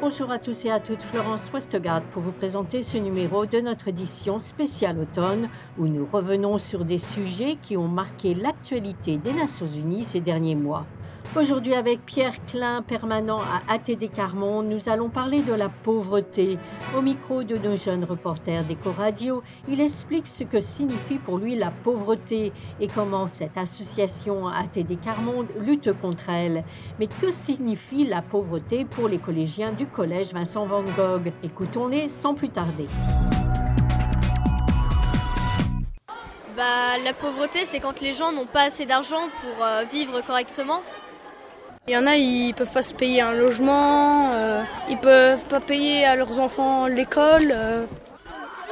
Bonjour à tous et à toutes, Florence Westgard pour vous présenter ce numéro de notre édition spéciale automne où nous revenons sur des sujets qui ont marqué l'actualité des Nations Unies ces derniers mois. Aujourd'hui, avec Pierre Klein, permanent à ATD Carmonde, nous allons parler de la pauvreté. Au micro de nos jeunes reporters d'Eco-Radio, il explique ce que signifie pour lui la pauvreté et comment cette association ATD Carmonde lutte contre elle. Mais que signifie la pauvreté pour les collégiens du collège Vincent Van Gogh? Écoutons-les sans plus tarder. Bah, la pauvreté, c'est quand les gens n'ont pas assez d'argent pour euh, vivre correctement. Il y en a, ils peuvent pas se payer un logement, euh, ils peuvent pas payer à leurs enfants l'école. Euh.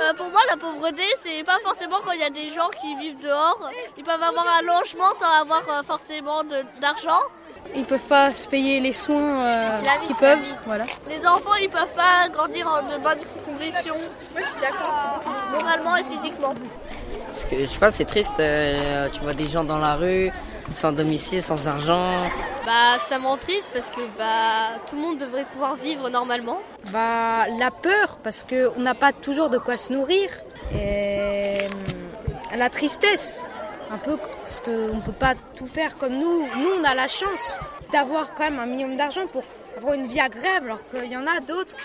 Euh, pour moi, la pauvreté, c'est pas forcément quand il y a des gens qui vivent dehors. Ils peuvent avoir un logement sans avoir forcément d'argent. Ils peuvent pas se payer les soins qu'ils peuvent. Voilà. Les enfants, ils peuvent pas grandir en de bonnes conditions. Moi, je suis d'accord. Moralement et physiquement. Parce que, je sais pas, c'est triste. tu vois des gens dans la rue sans domicile, sans argent. Bah ça me rend triste parce que bah tout le monde devrait pouvoir vivre normalement. Bah la peur parce qu'on n'a pas toujours de quoi se nourrir et euh, la tristesse un peu parce qu'on ne peut pas tout faire comme nous. Nous on a la chance d'avoir quand même un minimum d'argent pour avoir une vie agréable alors qu'il y en a d'autres,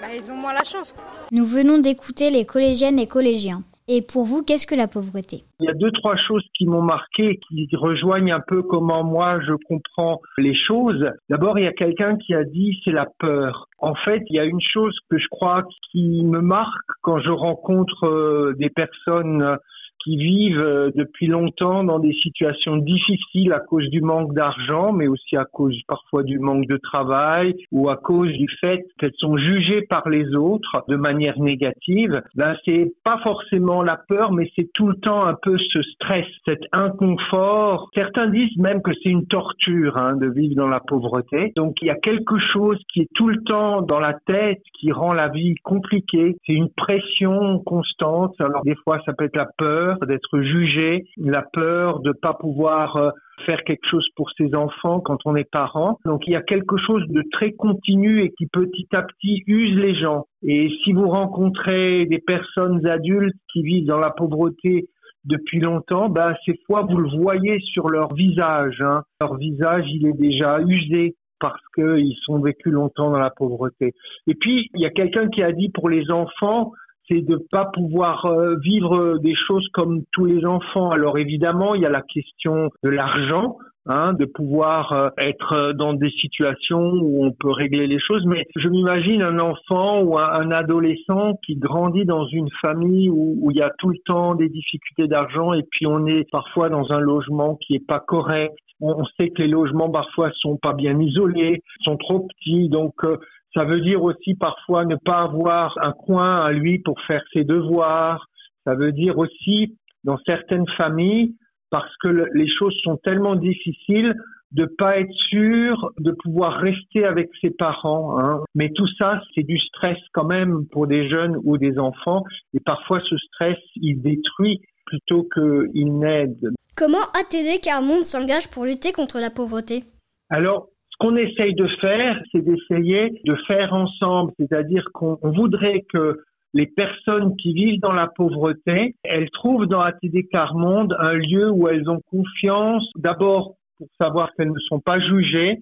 bah, ils ont moins la chance. Nous venons d'écouter les collégiennes et collégiens. Et pour vous, qu'est-ce que la pauvreté? Il y a deux, trois choses qui m'ont marqué, qui rejoignent un peu comment moi je comprends les choses. D'abord, il y a quelqu'un qui a dit c'est la peur. En fait, il y a une chose que je crois qui me marque quand je rencontre euh, des personnes qui vivent euh, depuis longtemps dans des situations difficiles à cause du manque d'argent, mais aussi à cause parfois du manque de travail ou à cause du fait qu'elles sont jugées par les autres de manière négative. Ben, c'est pas forcément la peur, mais c'est tout le temps un peu ce stress, cet inconfort. Certains disent même que c'est une torture hein, de vivre dans la pauvreté. Donc il y a quelque chose qui est tout le temps dans la tête qui rend la vie compliquée. C'est une pression constante. Alors des fois ça peut être la peur d'être jugé, la peur de pas pouvoir euh, faire quelque chose pour ses enfants quand on est parent. Donc il y a quelque chose de très continu et qui petit à petit use les gens. Et si vous rencontrez des personnes adultes qui vivent dans la pauvreté depuis longtemps, bah, ces fois vous le voyez sur leur visage. Hein. Leur visage, il est déjà usé parce qu'ils sont vécus longtemps dans la pauvreté. Et puis, il y a quelqu'un qui a dit pour les enfants, c'est de pas pouvoir euh, vivre des choses comme tous les enfants. Alors évidemment, il y a la question de l'argent, hein, de pouvoir euh, être dans des situations où on peut régler les choses. Mais je m'imagine un enfant ou un, adolescent qui grandit dans une famille où, où, il y a tout le temps des difficultés d'argent et puis on est parfois dans un logement qui est pas correct. On, sait que les logements parfois sont pas bien isolés, sont trop petits, donc euh, ça veut dire aussi parfois ne pas avoir un coin à lui pour faire ses devoirs. Ça veut dire aussi, dans certaines familles, parce que les choses sont tellement difficiles, de pas être sûr de pouvoir rester avec ses parents. Hein. Mais tout ça, c'est du stress quand même pour des jeunes ou des enfants. Et parfois, ce stress, il détruit plutôt qu'il n'aide. Comment ATD Carmonde s'engage pour lutter contre la pauvreté? Alors, qu'on essaye de faire, c'est d'essayer de faire ensemble, c'est-à-dire qu'on voudrait que les personnes qui vivent dans la pauvreté, elles trouvent dans ATD Carmonde un lieu où elles ont confiance, d'abord pour savoir qu'elles ne sont pas jugées,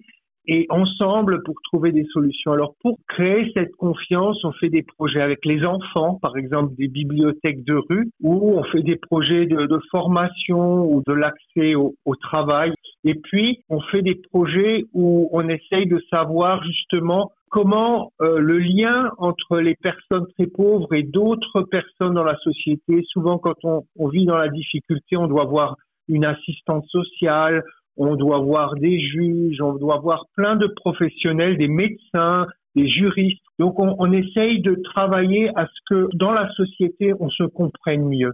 et ensemble pour trouver des solutions. Alors pour créer cette confiance, on fait des projets avec les enfants, par exemple des bibliothèques de rue, ou on fait des projets de, formation ou de l'accès au, travail. Et puis on fait des projets où on essaye de savoir justement comment euh, le lien entre les personnes très pauvres et d'autres personnes dans la société, souvent quand on, vit dans la difficulté, on doit avoir une assistante sociale, on doit voir des juges, on doit voir plein de professionnels, des médecins, des juristes. Donc on, on essaye de travailler à ce que dans la société, on se comprenne mieux.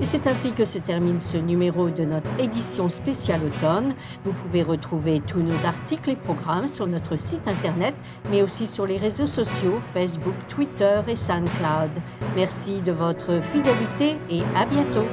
Et c'est ainsi que se termine ce numéro de notre édition spéciale automne. Vous pouvez retrouver tous nos articles et programmes sur notre site internet, mais aussi sur les réseaux sociaux Facebook, Twitter et SoundCloud. Merci de votre fidélité et à bientôt.